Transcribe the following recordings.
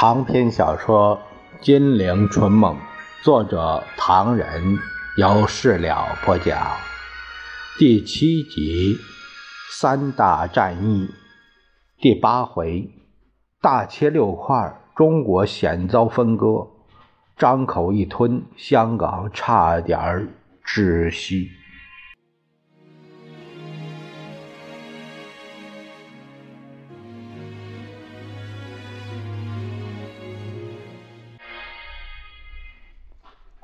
长篇小说《金陵春梦》，作者唐人，由事了播讲。第七集，三大战役，第八回，大切六块，中国险遭分割，张口一吞，香港差点窒息。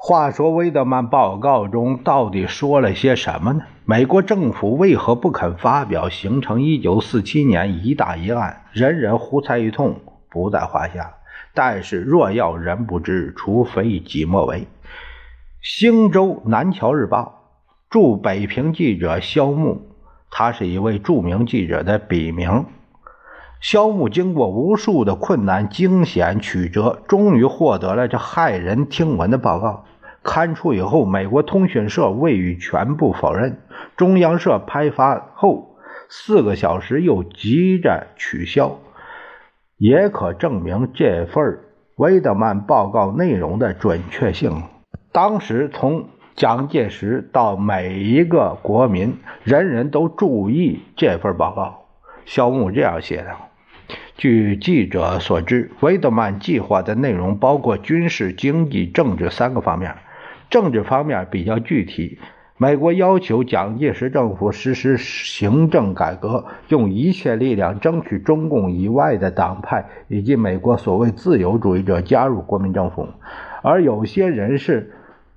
话说，威德曼报告中到底说了些什么呢？美国政府为何不肯发表？形成1947年一大一案，人人胡猜一通，不在话下。但是若要人不知，除非己莫为。星州南桥日报驻北平记者肖木，他是一位著名记者的笔名。肖木经过无数的困难、惊险曲折，终于获得了这骇人听闻的报告。刊出以后，美国通讯社未予全部否认，中央社拍发后四个小时又急着取消，也可证明这份威德曼报告内容的准确性。当时从蒋介石到每一个国民，人人都注意这份报告。肖木这样写的：据记者所知，威德曼计划的内容包括军事、经济、政治三个方面。政治方面比较具体，美国要求蒋介石政府实施行政改革，用一切力量争取中共以外的党派以及美国所谓自由主义者加入国民政府。而有些人士，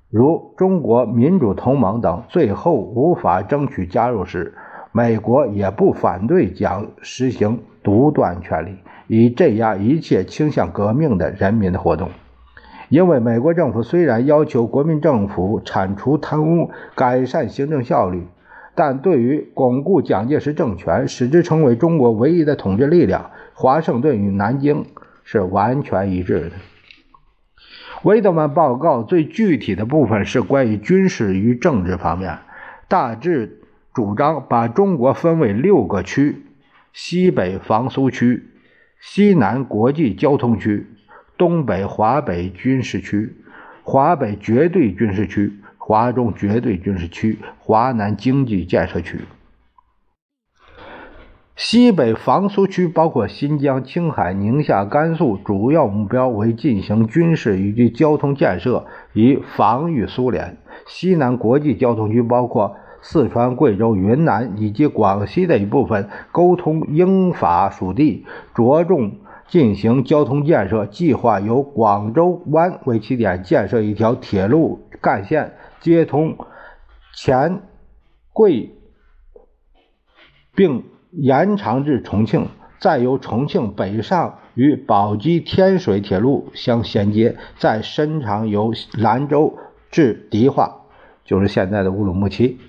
如中国民主同盟等，最后无法争取加入时，美国也不反对蒋实行独断权力，以镇压一切倾向革命的人民的活动。因为美国政府虽然要求国民政府铲除贪污、改善行政效率，但对于巩固蒋介石政权、使之成为中国唯一的统治力量，华盛顿与南京是完全一致的。威德曼报告最具体的部分是关于军事与政治方面，大致主张把中国分为六个区：西北防苏区、西南国际交通区。东北华北军事区、华北绝对军事区、华中绝对军事区、华南经济建设区。西北防苏区包括新疆、青海、宁夏、甘肃，主要目标为进行军事以及交通建设，以防御苏联。西南国际交通区包括四川、贵州、云南以及广西的一部分，沟通英法属地，着重。进行交通建设计划，由广州湾为起点，建设一条铁路干线，接通黔桂，并延长至重庆，再由重庆北上与宝鸡天水铁路相衔接，再伸长由兰州至迪化，就是现在的乌鲁木齐。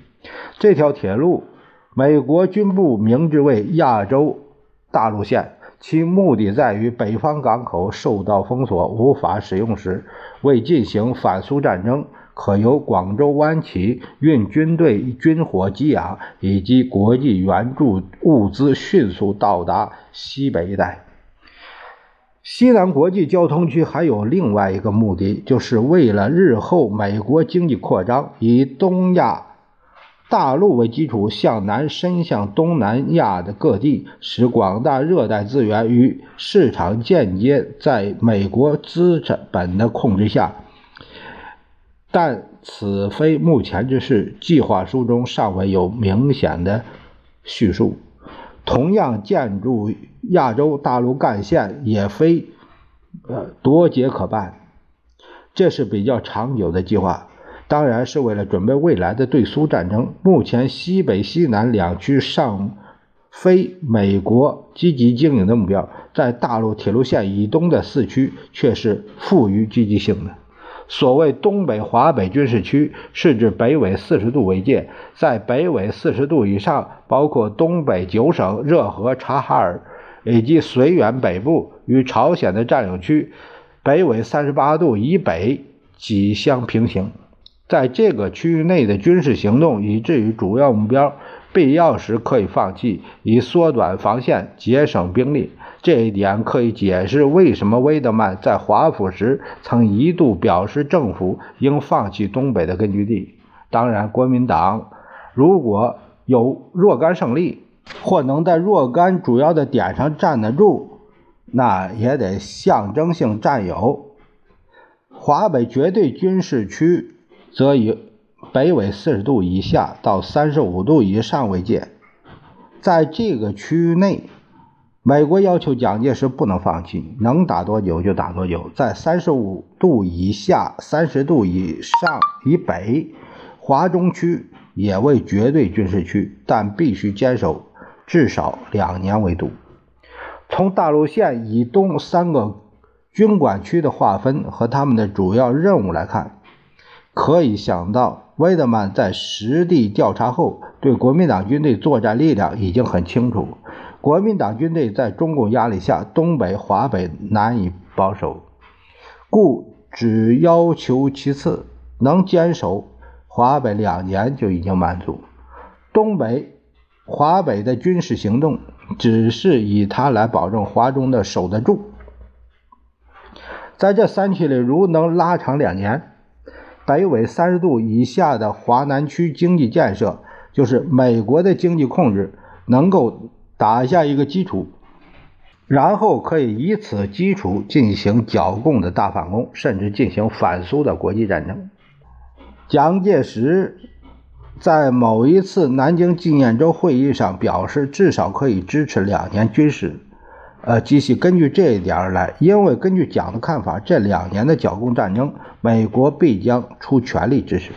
这条铁路，美国军部明之为亚洲大陆线。其目的在于北方港口受到封锁，无法使用时，为进行反苏战争，可由广州湾起运军队、军火、给养以及国际援助物资迅速到达西北一带。西南国际交通区还有另外一个目的，就是为了日后美国经济扩张，以东亚。大陆为基础，向南伸向东南亚的各地，使广大热带资源与市场间接在美国资本的控制下。但此非目前之事，计划书中尚未有明显的叙述。同样，建筑亚洲大陆干线也非呃多节可办，这是比较长久的计划。当然是为了准备未来的对苏战争。目前西北、西南两区尚非美国积极经营的目标，在大陆铁路线以东的四区却是富于积极性的。所谓东北华北军事区，是指北纬四十度为界，在北纬四十度以上，包括东北九省、热河、察哈尔以及绥远北部与朝鲜的占领区，北纬三十八度以北几相平行。在这个区域内的军事行动，以至于主要目标必要时可以放弃，以缩短防线、节省兵力。这一点可以解释为什么威德曼在华府时曾一度表示政府应放弃东北的根据地。当然，国民党如果有若干胜利，或能在若干主要的点上站得住，那也得象征性占有。华北绝对军事区则以北纬四十度以下到三十五度以上为界，在这个区域内。美国要求蒋介石不能放弃，能打多久就打多久。在三十五度以下、三十度以上以北，华中区也为绝对军事区，但必须坚守至少两年为度。从大陆线以东三个军管区的划分和他们的主要任务来看，可以想到，威德曼在实地调查后，对国民党军队作战力量已经很清楚。国民党军队在中共压力下，东北、华北难以保守，故只要求其次，能坚守华北两年就已经满足。东北、华北的军事行动，只是以它来保证华中的守得住。在这三区里，如能拉长两年，北纬三十度以下的华南区经济建设，就是美国的经济控制，能够。打下一个基础，然后可以以此基础进行剿共的大反攻，甚至进行反苏的国际战争。蒋介石在某一次南京纪念周会议上表示，至少可以支持两年军事。呃，继续根据这一点而来，因为根据蒋的看法，这两年的剿共战争，美国必将出全力支持。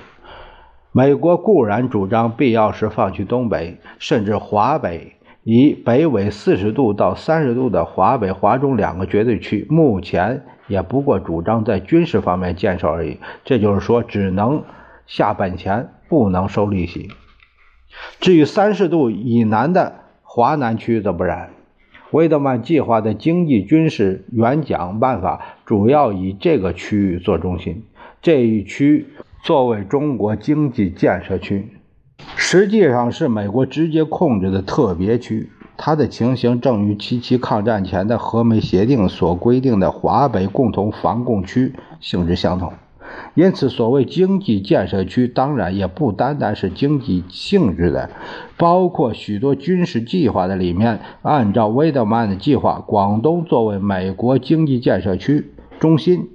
美国固然主张必要时放弃东北，甚至华北。以北纬四十度到三十度的华北、华中两个绝对区，目前也不过主张在军事方面建设而已。这就是说，只能下本钱，不能收利息。至于三十度以南的华南区则不然。魏德曼计划的经济军事援蒋办法主要以这个区域做中心，这一区作为中国经济建设区。实际上是美国直接控制的特别区，它的情形正与七七抗战前的和美协定所规定的华北共同防共区性质相同。因此，所谓经济建设区，当然也不单单是经济性质的，包括许多军事计划的里面。按照威德曼的计划，广东作为美国经济建设区中心，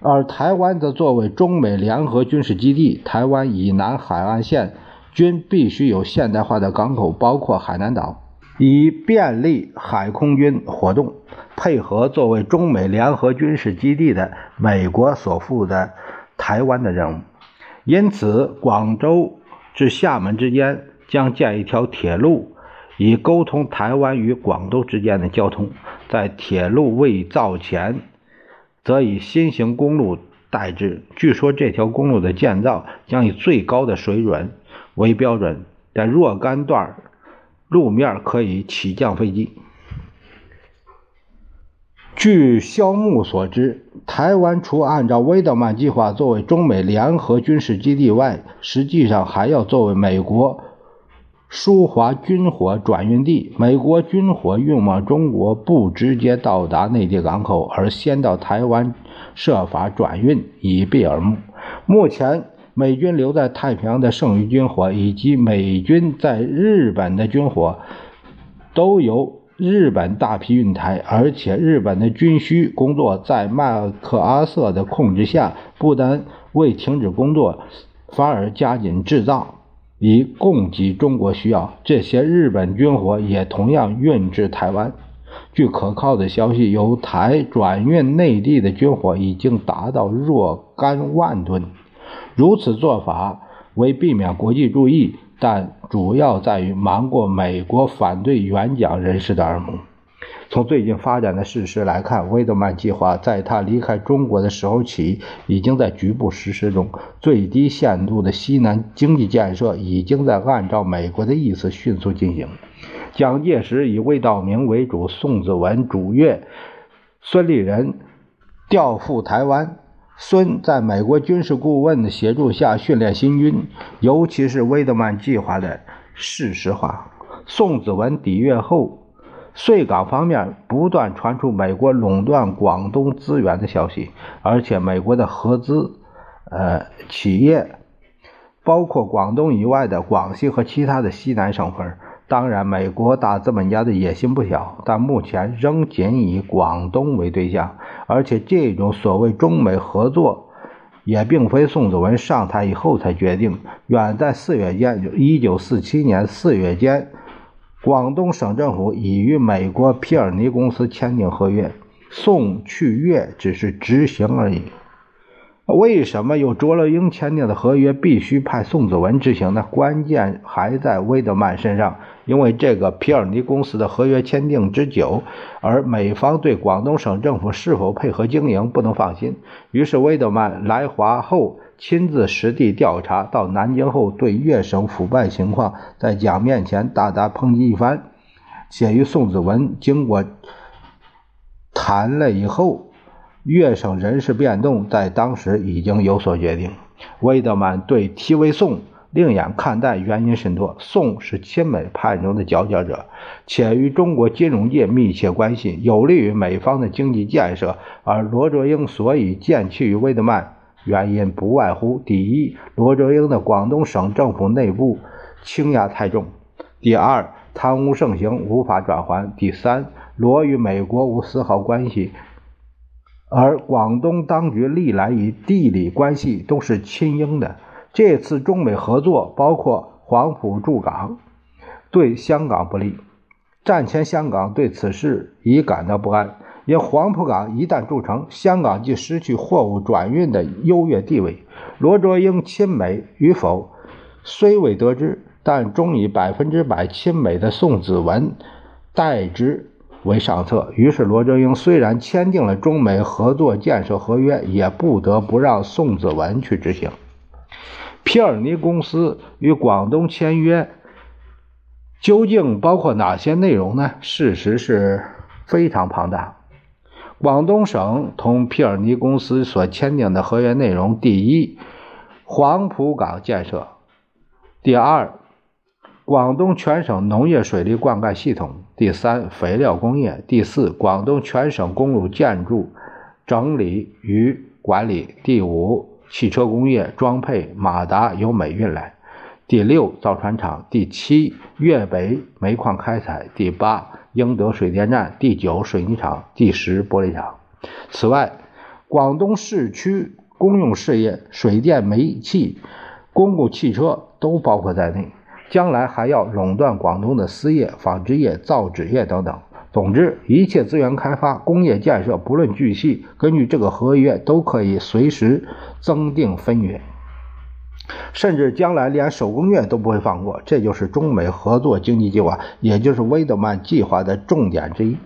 而台湾则作为中美联合军事基地，台湾以南海岸线。均必须有现代化的港口，包括海南岛，以便利海空军活动，配合作为中美联合军事基地的美国所负的台湾的任务。因此，广州至厦门之间将建一条铁路，以沟通台湾与广州之间的交通。在铁路未造前，则以新型公路代之。据说这条公路的建造将以最高的水准。为标准在若干段路面可以起降飞机。据肖木所知，台湾除按照威德曼计划作为中美联合军事基地外，实际上还要作为美国输华军火转运地。美国军火运往中国不直接到达内地港口，而先到台湾设法转运，以避耳目。目前。美军留在太平洋的剩余军火，以及美军在日本的军火，都由日本大批运台，而且日本的军需工作在麦克阿瑟的控制下，不但未停止工作，反而加紧制造，以供给中国需要。这些日本军火也同样运至台湾。据可靠的消息，由台转运内地的军火已经达到若干万吨。如此做法为避免国际注意，但主要在于瞒过美国反对援蒋人士的耳目。从最近发展的事实来看，威德曼计划在他离开中国的时候起，已经在局部实施中。最低限度的西南经济建设已经在按照美国的意思迅速进行。蒋介石以魏道明为主，宋子文、主岳、孙立人调赴台湾。孙在美国军事顾问的协助下训练新军，尤其是威德曼计划的事实化。宋子文抵粤后，穗港方面不断传出美国垄断广东资源的消息，而且美国的合资呃企业，包括广东以外的广西和其他的西南省份。当然，美国大资本家的野心不小，但目前仍仅以广东为对象，而且这种所谓中美合作，也并非宋子文上台以后才决定。远在四月间，一九四七年四月间。广东省政府已与美国皮尔尼公司签订合约，宋去粤只是执行而已。为什么有卓乐英签订的合约必须派宋子文执行呢？关键还在威德曼身上，因为这个皮尔尼公司的合约签订之久，而美方对广东省政府是否配合经营不能放心。于是威德曼来华后。亲自实地调查，到南京后对粤省腐败情况在蒋面前大大抨击一番，且与宋子文经过谈了以后，粤省人事变动在当时已经有所决定。魏德曼对提为宋另眼看待，原因甚多。宋是亲美派中的佼佼者，且与中国金融界密切关系，有利于美方的经济建设。而罗卓英所以见弃于魏德曼。原因不外乎：第一，罗卓英的广东省政府内部倾轧太重；第二，贪污盛行，无法转还；第三，罗与美国无丝毫关系，而广东当局历来与地理关系都是亲英的。这次中美合作，包括黄埔驻港，对香港不利。战前香港对此事已感到不安。因黄埔港一旦筑成，香港即失去货物转运的优越地位。罗卓英亲美与否，虽未得知，但终以百分之百亲美的宋子文代之为上策。于是，罗哲英虽然签订了中美合作建设合约，也不得不让宋子文去执行。皮尔尼公司与广东签约，究竟包括哪些内容呢？事实是非常庞大。广东省同皮尔尼公司所签订的合约内容：第一，黄埔港建设；第二，广东全省农业水利灌溉系统；第三，肥料工业；第四，广东全省公路建筑整理与管理；第五，汽车工业装配马达由美运来；第六，造船厂；第七，粤北煤矿开采；第八。英德水电站第九水泥厂第十玻璃厂。此外，广东市区公用事业、水电煤气、公共汽车都包括在内。将来还要垄断广东的丝业、纺织业、造纸业等等。总之，一切资源开发、工业建设，不论巨细，根据这个合约都可以随时增订分约。甚至将来连手工业都不会放过，这就是中美合作经济计划，也就是威德曼计划的重点之一。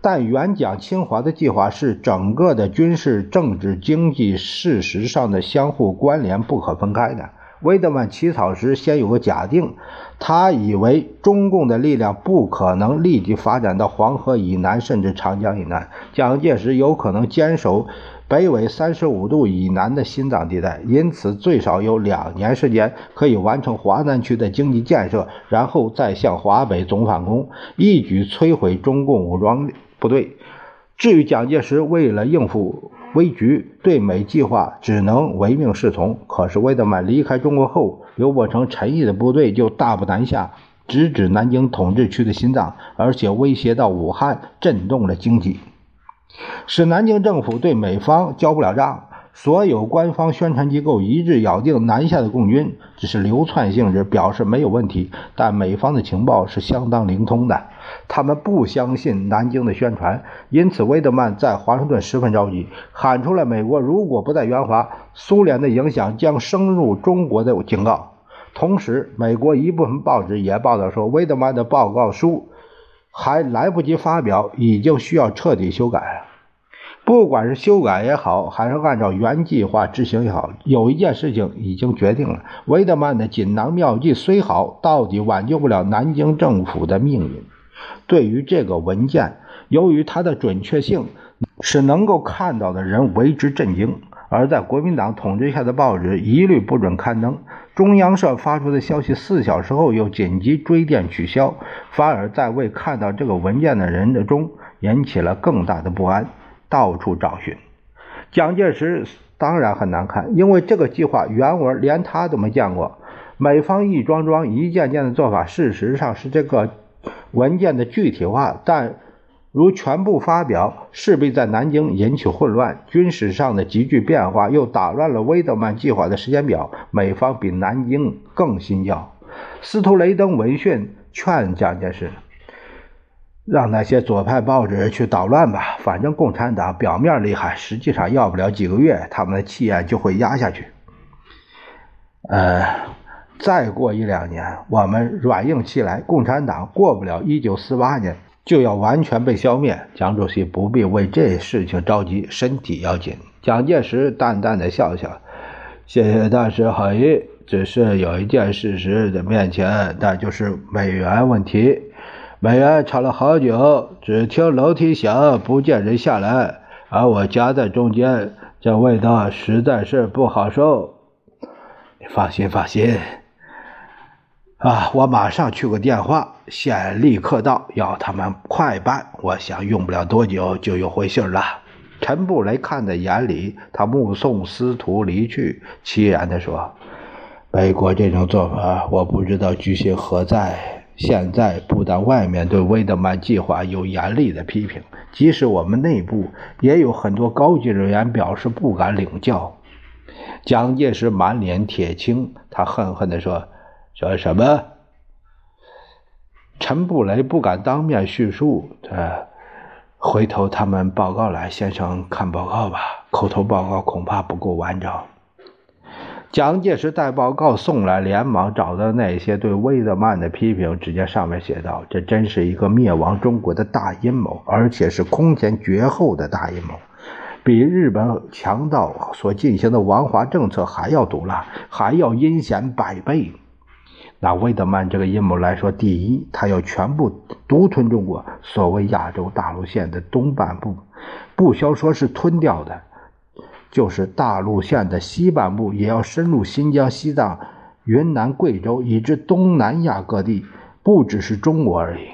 但原讲侵华的计划是整个的军事、政治、经济事实上的相互关联不可分开的。威德曼起草时先有个假定，他以为中共的力量不可能立即发展到黄河以南，甚至长江以南，蒋介石有可能坚守。北纬三十五度以南的心脏地带，因此最少有两年时间可以完成华南区的经济建设，然后再向华北总反攻，一举摧毁中共武装部队。至于蒋介石为了应付危局，对美计划只能唯命是从。可是魏德曼离开中国后，刘伯承、陈毅的部队就大步南下，直指南京统治区的心脏，而且威胁到武汉，震动了经济。使南京政府对美方交不了账，所有官方宣传机构一致咬定南下的共军只是流窜性质，表示没有问题。但美方的情报是相当灵通的，他们不相信南京的宣传，因此威德曼在华盛顿十分着急，喊出了美国如果不在援华，苏联的影响将深入中国的警告。同时，美国一部分报纸也报道说，威德曼的报告书。还来不及发表，已经需要彻底修改了。不管是修改也好，还是按照原计划执行也好，有一件事情已经决定了：维德曼的锦囊妙计虽好，到底挽救不了南京政府的命运。对于这个文件，由于它的准确性，使能够看到的人为之震惊。而在国民党统治下的报纸一律不准刊登。中央社发出的消息四小时后又紧急追电取消，反而在未看到这个文件的人的中引起了更大的不安，到处找寻。蒋介石当然很难看，因为这个计划原文连他都没见过。美方一桩桩、一件件的做法，事实上是这个文件的具体化，但如全部发表，势必在南京引起混乱。军事上的急剧变化又打乱了威德曼计划的时间表。美方比南京更心焦。斯图雷登闻讯劝蒋介石，让那些左派报纸去捣乱吧，反正共产党表面厉害，实际上要不了几个月，他们的气焰就会压下去。呃。再过一两年，我们软硬起来，共产党过不了一九四八年就要完全被消灭。蒋主席不必为这事情着急，身体要紧。蒋介石淡淡的笑笑：“谢谢大师好意，只是有一件事实在面前，那就是美元问题。美元吵了好久，只听楼梯响，不见人下来，而我夹在中间，这味道实在是不好受。你放心，放心。”啊！我马上去个电话，现立刻到，要他们快办。我想用不了多久就有回信了。陈布雷看在眼里，他目送司徒离去，凄然地说：“美国这种做法，我不知道居心何在。现在不但外面对威德曼计划有严厉的批评，即使我们内部也有很多高级人员表示不敢领教。”蒋介石满脸铁青，他恨恨地说。说什么？陈布雷不敢当面叙述。他回头他们报告来，先生看报告吧。口头报告恐怕不够完整。蒋介石带报告送来，连忙找到那些对威德曼的批评，只见上面写道：“这真是一个灭亡中国的大阴谋，而且是空前绝后的大阴谋，比日本强盗所进行的亡华政策还要毒辣，还要阴险百倍。”拿魏德曼这个阴谋来说，第一，他要全部独吞中国，所谓亚洲大陆线的东半部，不消说是吞掉的，就是大陆线的西半部也要深入新疆、西藏、云南、贵州，以至东南亚各地，不只是中国而已。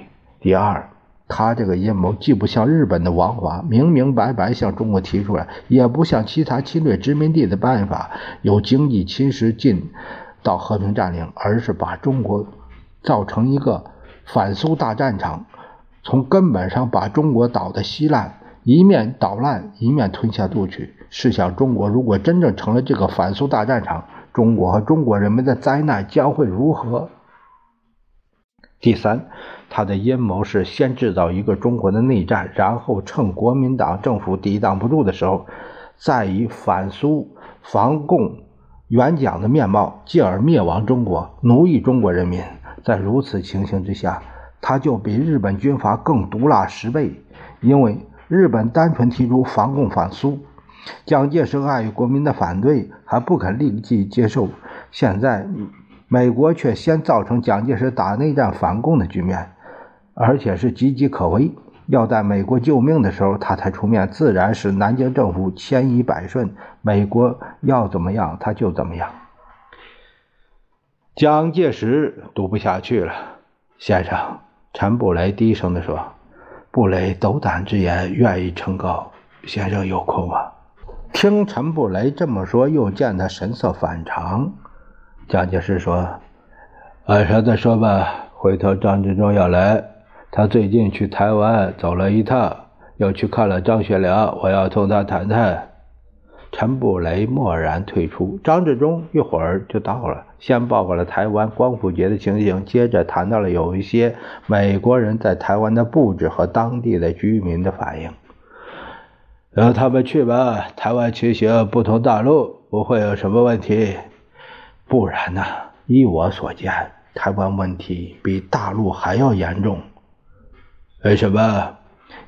第二，他这个阴谋既不像日本的王华明明白白向中国提出来，也不像其他侵略殖民地的办法有经济侵蚀进。到和平占领，而是把中国造成一个反苏大战场，从根本上把中国捣得稀烂，一面捣烂，一面吞下肚去。试想，中国如果真正成了这个反苏大战场，中国和中国人民的灾难将会如何？第三，他的阴谋是先制造一个中国的内战，然后趁国民党政府抵挡不住的时候，再以反苏防共。援蒋的面貌，继而灭亡中国，奴役中国人民。在如此情形之下，他就比日本军阀更毒辣十倍。因为日本单纯提出防共反苏，蒋介石碍于国民的反对，还不肯立即接受。现在，美国却先造成蒋介石打内战反共的局面，而且是岌岌可危。要在美国救命的时候，他才出面，自然是南京政府千依百顺。美国要怎么样，他就怎么样。蒋介石读不下去了，先生，陈布雷低声地说：“布雷斗胆之言，愿意承告。先生有空吗？”听陈布雷这么说，又见他神色反常，蒋介石说：“晚上再说吧，回头张治中要来。”他最近去台湾走了一趟，又去看了张学良，我要同他谈谈。陈布雷默然退出。张治中一会儿就到了，先报告了台湾光复节的情形，接着谈到了有一些美国人在台湾的布置和当地的居民的反应。让他们去吧，台湾情形不同大陆，不会有什么问题。不然呢？依我所见，台湾问题比大陆还要严重。为什么？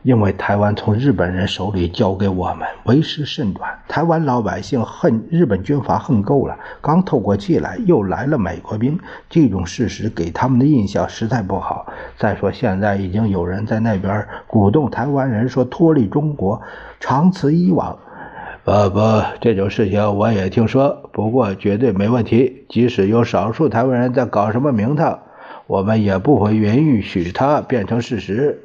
因为台湾从日本人手里交给我们，为时甚短。台湾老百姓恨日本军阀恨够了，刚透过气来，又来了美国兵，这种事实给他们的印象实在不好。再说，现在已经有人在那边鼓动台湾人说脱离中国，长此以往，呃不，这种事情我也听说，不过绝对没问题。即使有少数台湾人在搞什么名堂，我们也不会允许它变成事实。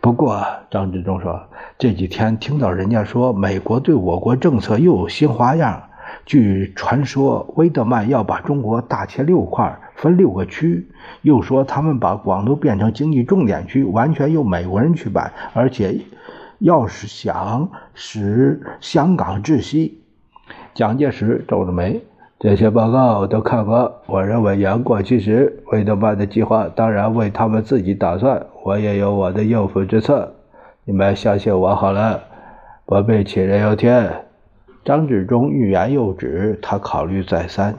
不过，张治中说，这几天听到人家说美国对我国政策又有新花样。据传说，威德曼要把中国大切六块，分六个区，又说他们把广东变成经济重点区，完全由美国人去办，而且。要是想使香港窒息，蒋介石皱着眉，这些报告我都看过。我认为言过其实，魏德曼的计划当然为他们自己打算，我也有我的应付之策。你们相信我好了，不必杞人忧天。张治中欲言又止，他考虑再三。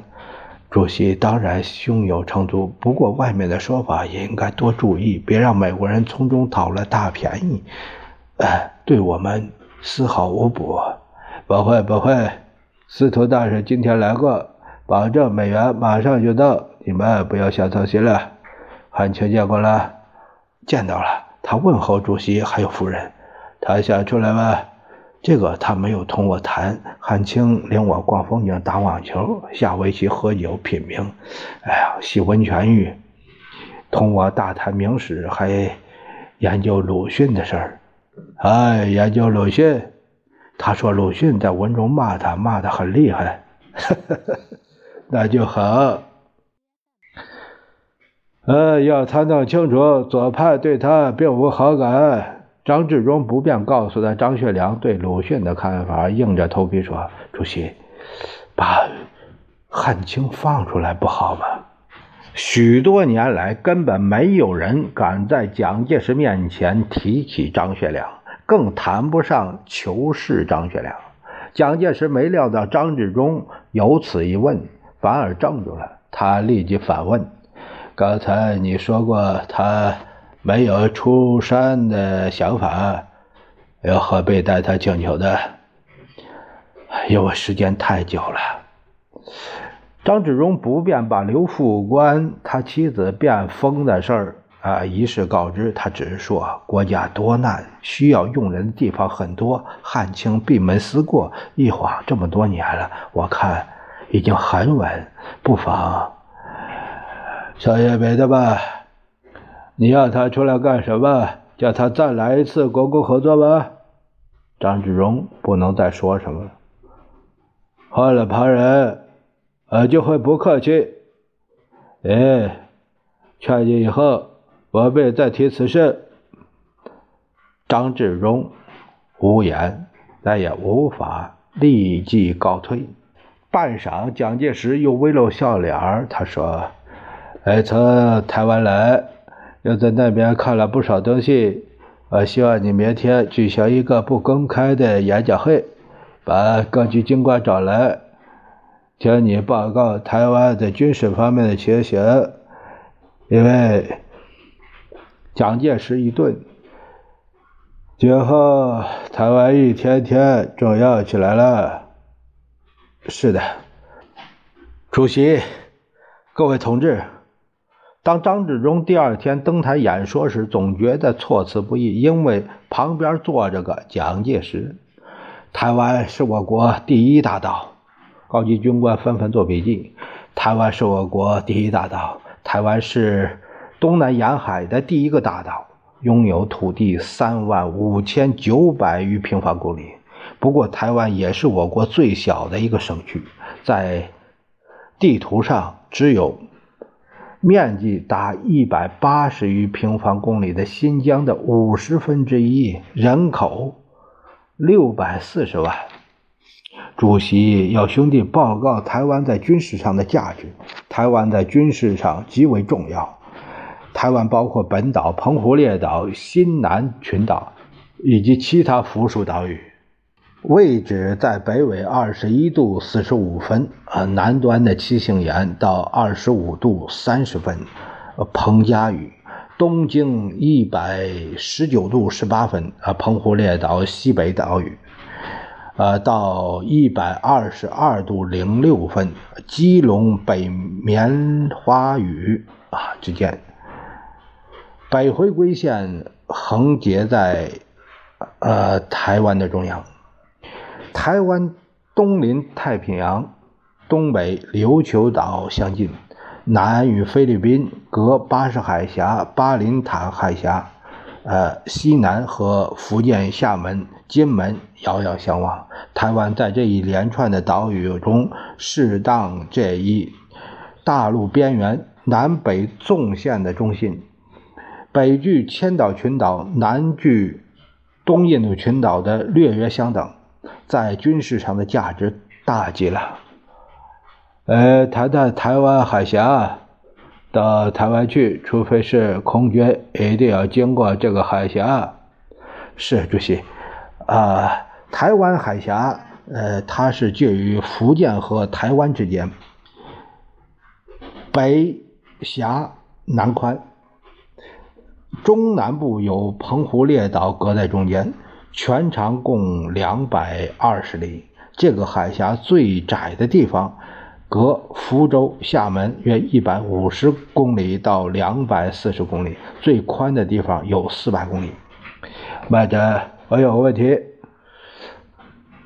主席当然胸有成竹，不过外面的说法也应该多注意，别让美国人从中讨了大便宜。哎，对我们丝毫无补。不会不会，司徒大人今天来过，保证美元马上就到，你们不要瞎操心了。汉卿见过了，见到了。他问候主席还有夫人。他想出来吗？这个他没有同我谈。汉卿领我逛风景、打网球、下围棋、喝酒、品茗。哎呀，洗温泉浴，同我大谈明史，还研究鲁迅的事儿。哎，研究鲁迅，他说鲁迅在文中骂他，骂的很厉害。那就好。呃，要他弄清楚，左派对他并无好感。张治中不便告诉他张学良对鲁迅的看法，硬着头皮说：“主席，把汉卿放出来不好吗？”许多年来，根本没有人敢在蒋介石面前提起张学良，更谈不上求是张学良。蒋介石没料到张治中有此一问，反而怔住了。他立即反问：“刚才你说过他没有出山的想法，又何必带他请求的？因为时间太久了。”张治中不便把刘副官他妻子变疯的事儿啊一事告知，他只是说国家多难，需要用人的地方很多。汉卿闭门思过，一晃这么多年了，我看已经很稳，不妨少爷别的吧。你要他出来干什么？叫他再来一次国共合作吧。张治荣不能再说什么了，换了旁人。呃，就会不客气。哎，劝你以后不必再提此事。张治中无言，但也无法立即告退。半晌，蒋介石又微露笑脸他说：“哎，从台湾来，又在那边看了不少东西。我希望你明天举行一个不公开的演讲会，把各级军官找来。”请你报告台湾在军事方面的情形，因为蒋介石一顿，今后台湾一天天重要起来了。是的，主席，各位同志，当张治中第二天登台演说时，总觉得措辞不一，因为旁边坐着个蒋介石。台湾是我国第一大岛。高级军官纷纷做笔记。台湾是我国第一大岛，台湾是东南沿海的第一个大岛，拥有土地三万五千九百余平方公里。不过，台湾也是我国最小的一个省区，在地图上只有面积达一百八十余平方公里的新疆的五十分之一，人口六百四十万。主席要兄弟报告台湾在军事上的价值。台湾在军事上极为重要。台湾包括本岛、澎湖列岛、新南群岛以及其他附属岛屿，位置在北纬二十一度四十五分，呃，南端的七星岩到二十五度三十分，澎嘉屿，东经一百十九度十八分，啊，澎湖列岛西北岛屿。呃，到一百二十二度零六分，基隆北棉花屿啊之间，北回归线横截在呃台湾的中央。台湾东临太平洋，东北琉球岛相近，南与菲律宾隔巴士海峡、巴林塔海峡，呃，西南和福建厦门、金门遥遥相望。台湾在这一连串的岛屿中，适当这一大陆边缘南北纵线的中心，北距千岛群岛，南距东印度群岛的略约相等，在军事上的价值大极了。呃，谈谈台湾海峡，到台湾去，除非是空军，一定要经过这个海峡。是主席，啊。台湾海峡，呃，它是介于福建和台湾之间，北狭南宽，中南部有澎湖列岛隔在中间，全长共两百二十里。这个海峡最窄的地方，隔福州、厦门约一百五十公里到两百四十公里，最宽的地方有四百公里。麦德，我有个问题。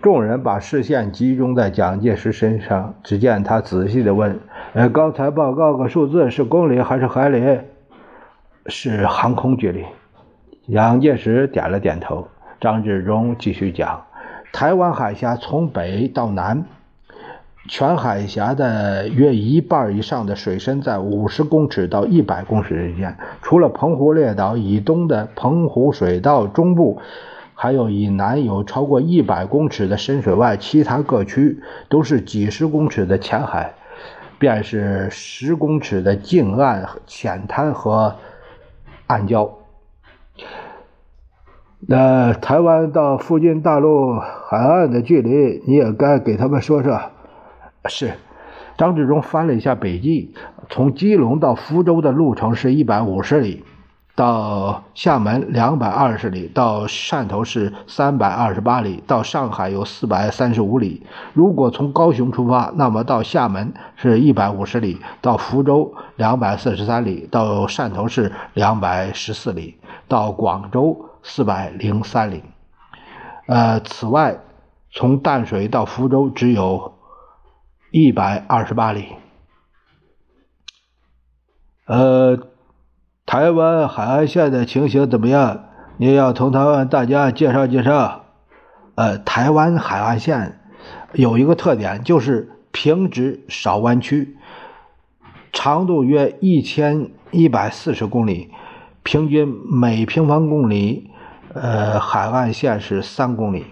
众人把视线集中在蒋介石身上，只见他仔细地问：“呃，刚才报告个数字是公里还是海里？是航空距离。”蒋介石点了点头。张治中继续讲：“台湾海峡从北到南，全海峡的约一半以上的水深在五十公尺到一百公尺之间，除了澎湖列岛以东的澎湖水道中部。”还有以南有超过一百公尺的深水外，其他各区都是几十公尺的浅海，便是十公尺的近岸浅滩和暗礁。那台湾到附近大陆海岸的距离，你也该给他们说说。是，张志忠翻了一下笔记，从基隆到福州的路程是一百五十里。到厦门两百二十里，到汕头市三百二十八里，到上海有四百三十五里。如果从高雄出发，那么到厦门是一百五十里，到福州两百四十三里，到汕头市两百十四里，到广州四百零三里。呃，此外，从淡水到福州只有一百二十八里。呃。台湾海岸线的情形怎么样？你要同他们大家介绍介绍。呃，台湾海岸线有一个特点，就是平直少弯曲，长度约一千一百四十公里，平均每平方公里，呃，海岸线是三公里。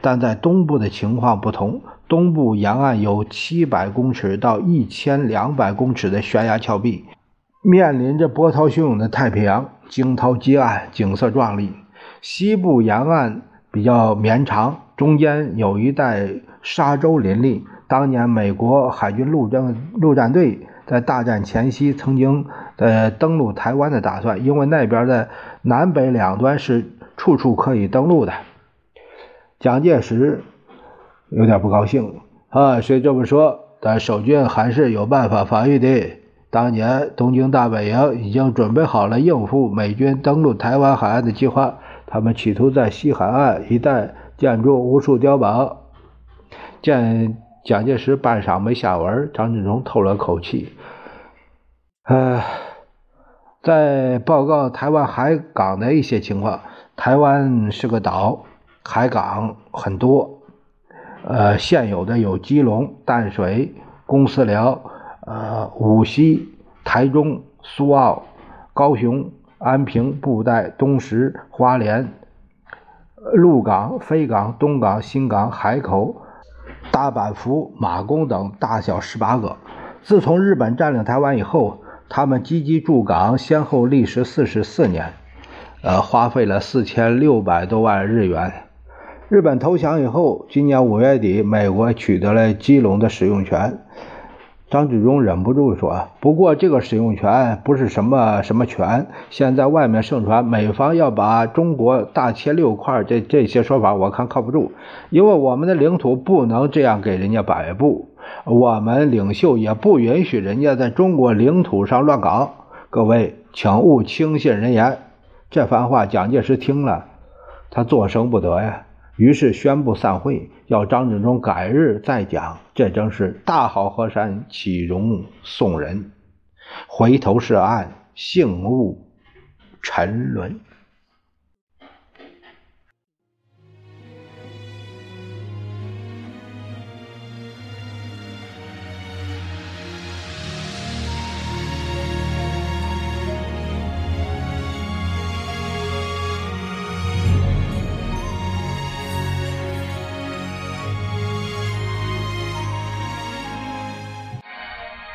但在东部的情况不同，东部沿岸有七百公尺到一千两百公尺的悬崖峭壁。面临着波涛汹涌的太平洋，惊涛激岸，景色壮丽。西部沿岸比较绵长，中间有一带沙洲林立。当年美国海军陆战陆战队在大战前夕曾经呃登陆台湾的打算，因为那边的南北两端是处处可以登陆的。蒋介石有点不高兴啊，虽这么说，但守军还是有办法防御的。当年东京大本营已经准备好了应付美军登陆台湾海岸的计划，他们企图在西海岸一带建筑无数碉堡。见蒋介石半晌没下文，张治中透了口气：“唉，在报告台湾海港的一些情况。台湾是个岛，海港很多。呃，现有的有基隆、淡水、公司寮。”呃，无锡、台中、苏澳、高雄、安平、布袋、东石、花莲、鹿港、飞港、东港、新港、海口、大阪府、马公等，大小十八个。自从日本占领台湾以后，他们积极驻港，先后历时四十四年，呃，花费了四千六百多万日元。日本投降以后，今年五月底，美国取得了基隆的使用权。张治中忍不住说：“不过这个使用权不是什么什么权。现在外面盛传美方要把中国大切六块，这这些说法我看靠不住。因为我们的领土不能这样给人家摆布，我们领袖也不允许人家在中国领土上乱搞。各位，请勿轻信人言。”这番话蒋介石听了，他作声不得呀。于是宣布散会。要张治中改日再讲。这正是大好河山岂容送人，回头是岸，幸勿沉沦。